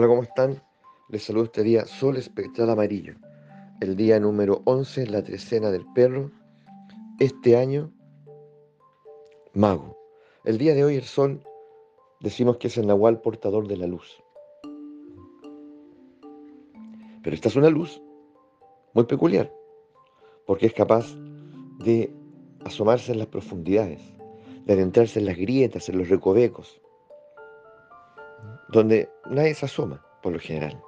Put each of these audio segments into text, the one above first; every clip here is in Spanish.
Hola, ¿cómo están? Les saludo este día Sol Espectral Amarillo, el día número 11, la trecena del perro, este año, mago. El día de hoy el Sol decimos que es el nahual portador de la luz. Pero esta es una luz muy peculiar, porque es capaz de asomarse en las profundidades, de adentrarse en las grietas, en los recovecos, donde nadie se asoma, por lo general.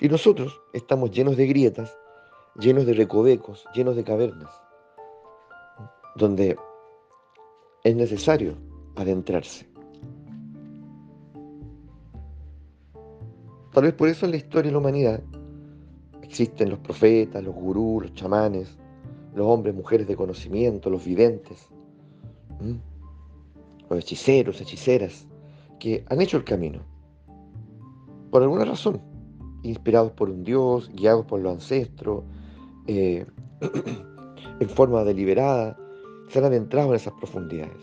Y nosotros estamos llenos de grietas, llenos de recovecos, llenos de cavernas, donde es necesario adentrarse. Tal vez por eso en la historia de la humanidad existen los profetas, los gurús, los chamanes, los hombres, mujeres de conocimiento, los videntes, los hechiceros, hechiceras, que han hecho el camino, por alguna razón, inspirados por un Dios, guiados por los ancestros, eh, en forma deliberada, se han adentrado en esas profundidades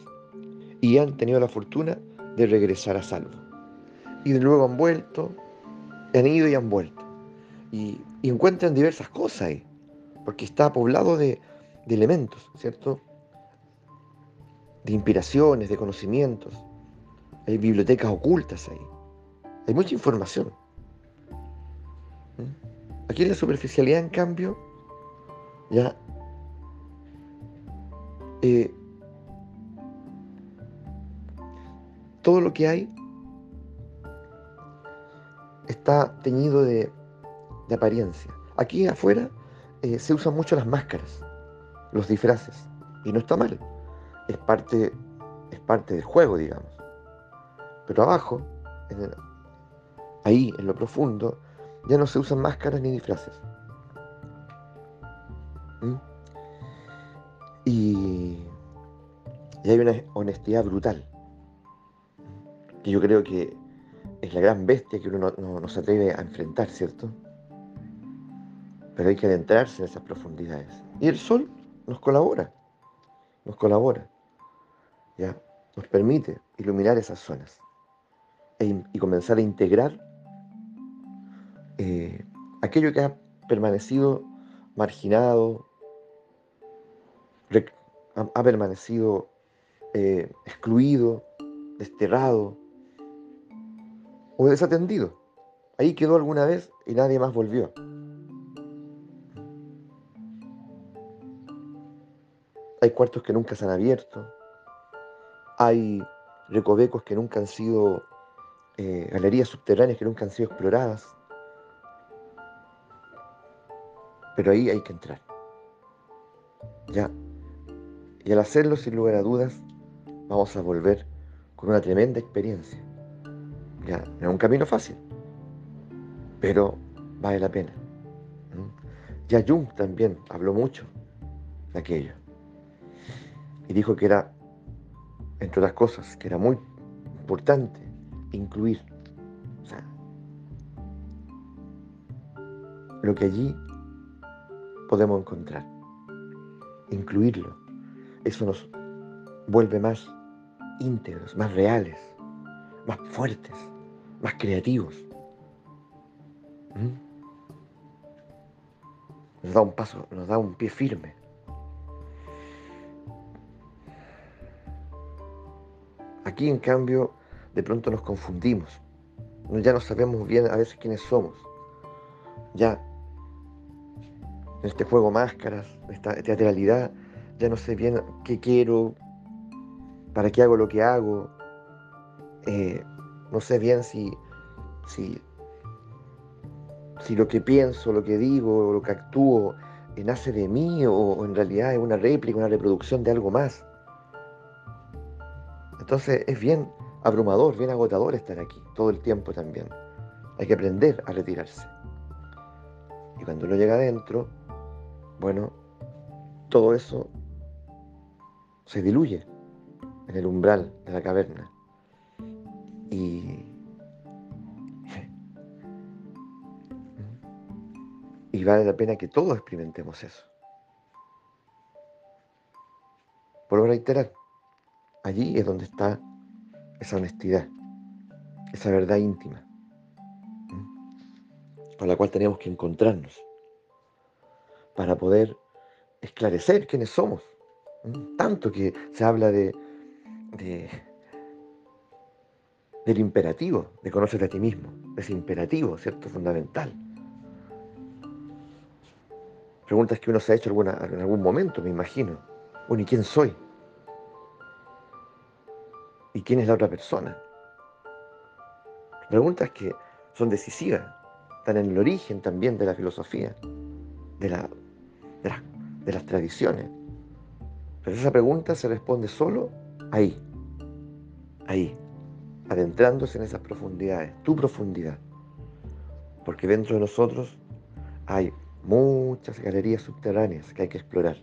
y han tenido la fortuna de regresar a salvo. Y luego han vuelto, han ido y han vuelto. Y, encuentran diversas cosas ahí, porque está poblado de, de elementos, ¿cierto? De inspiraciones, de conocimientos. Hay bibliotecas ocultas ahí. Hay mucha información. ¿Mm? Aquí la superficialidad, en cambio, ya eh, todo lo que hay está teñido de, apariencia. Aquí afuera eh, se usan mucho las máscaras, los disfraces, y no está mal. Es parte, es parte del juego, digamos. Pero abajo, ahí en lo profundo, ya no se usan máscaras ni disfraces. ¿Mm? Y, hay una honestidad brutal, que yo creo que es la gran bestia que uno no, se atreve a enfrentar, ¿cierto? Pero hay que adentrarse en esas profundidades. Y el sol nos colabora, nos colabora, ¿ya? Nos permite iluminar esas zonas. E y comenzar a integrar eh, aquello que ha permanecido marginado, ha, permanecido eh, excluido, desterrado o desatendido. Ahí quedó alguna vez y nadie más volvió. Hay cuartos que nunca se han abierto. Hay recovecos que nunca han sido eh, galerías subterráneas que nunca han sido exploradas. Pero ahí hay que entrar. Ya. Y al hacerlo, sin lugar a dudas, vamos a volver con una tremenda experiencia. Ya, no es un camino fácil, pero vale la pena. Ya Jung también habló mucho de aquello. Y dijo que era, entre otras cosas, que era muy importante incluir. O sea, lo que allí podemos encontrar. Incluirlo. Eso nos vuelve más íntegros, más reales, más fuertes, más creativos. ¿Mm? Nos da un paso, nos da un pie firme. Aquí, en cambio, de pronto nos confundimos. Ya no sabemos bien a veces quiénes somos. Ya en este juego máscaras, esta teatralidad, ya no sé bien qué quiero, para qué hago lo que hago. Eh, no sé bien si, si, si lo que pienso, lo que digo, lo que actúo, eh, nace de mí o en realidad es una réplica, una reproducción de algo más. Entonces es bien abrumador, bien agotador estar aquí todo el tiempo también. Hay que aprender a retirarse. Y cuando uno llega adentro, bueno, todo eso se diluye en el umbral de la caverna. Y, vale la pena que todos experimentemos eso. Por reiterar, allí es donde está esa honestidad, esa verdad íntima. por la cual tenemos que encontrarnos para poder esclarecer quiénes somos. Tanto que se habla de, del imperativo, de conocerte a ti mismo, ese imperativo, ¿cierto? Fundamental. Preguntas que uno se ha hecho alguna, en algún momento, me imagino. Bueno, ¿y quién soy? ¿Y quién es la otra persona? Preguntas que son decisivas, están en el origen también de la filosofía, de, la, de, las tradiciones. Pero esa pregunta se responde solo ahí, ahí, adentrándose en esas profundidades, tu profundidad. Porque dentro de nosotros hay muchas galerías subterráneas que hay que explorar.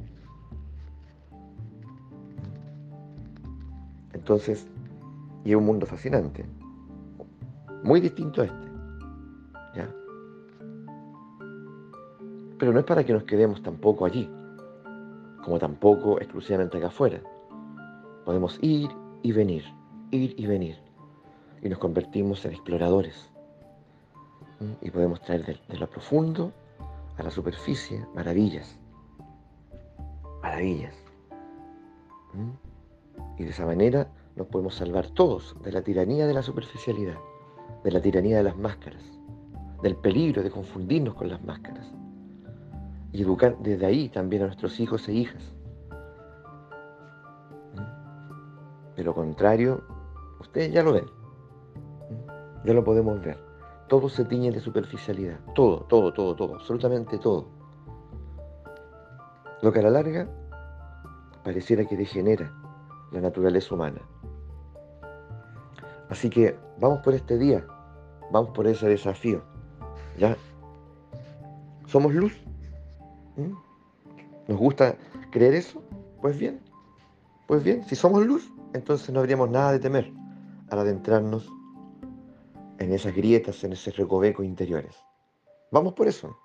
Entonces, y un mundo fascinante, muy distinto a este. ¿ya? Pero no es para que nos quedemos tampoco allí, como tampoco exclusivamente acá afuera. Podemos ir y venir, ir y venir. Y nos convertimos en exploradores. Y podemos traer de, lo profundo a la superficie maravillas. Maravillas. Y de esa manera nos podemos salvar todos de la tiranía de la superficialidad, de la tiranía de las máscaras, del peligro de confundirnos con las máscaras y educar desde ahí también a nuestros hijos e hijas. ¿Mm? De lo contrario, ustedes ya lo ven, ¿Mm? ya lo podemos ver. Todo se tiñe de superficialidad, todo, todo, todo, todo, absolutamente todo. Lo que a la larga pareciera que degenera la naturaleza humana. Así que vamos por este día, vamos por ese desafío. ¿Ya? ¿Somos luz? ¿Mm? ¿Nos gusta creer eso? Pues bien, pues bien, si somos luz, entonces no habríamos nada de temer al adentrarnos en esas grietas, en esos recovecos interiores. Vamos por eso.